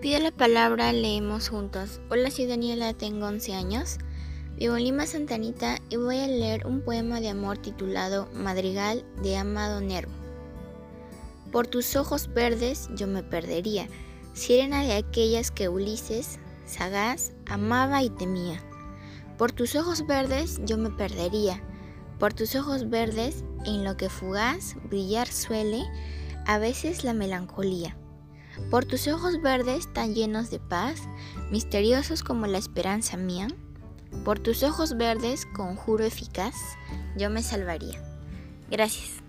pido la palabra, leemos juntos. Hola, soy Daniela, tengo 11 años. Vivo en Lima, Santanita y voy a leer un poema de amor titulado Madrigal de Amado Nervo. Por tus ojos verdes yo me perdería, sirena de aquellas que Ulises, sagaz, amaba y temía. Por tus ojos verdes yo me perdería, por tus ojos verdes en lo que fugaz brillar suele a veces la melancolía. Por tus ojos verdes tan llenos de paz, misteriosos como la esperanza mía, por tus ojos verdes, conjuro eficaz, yo me salvaría. Gracias.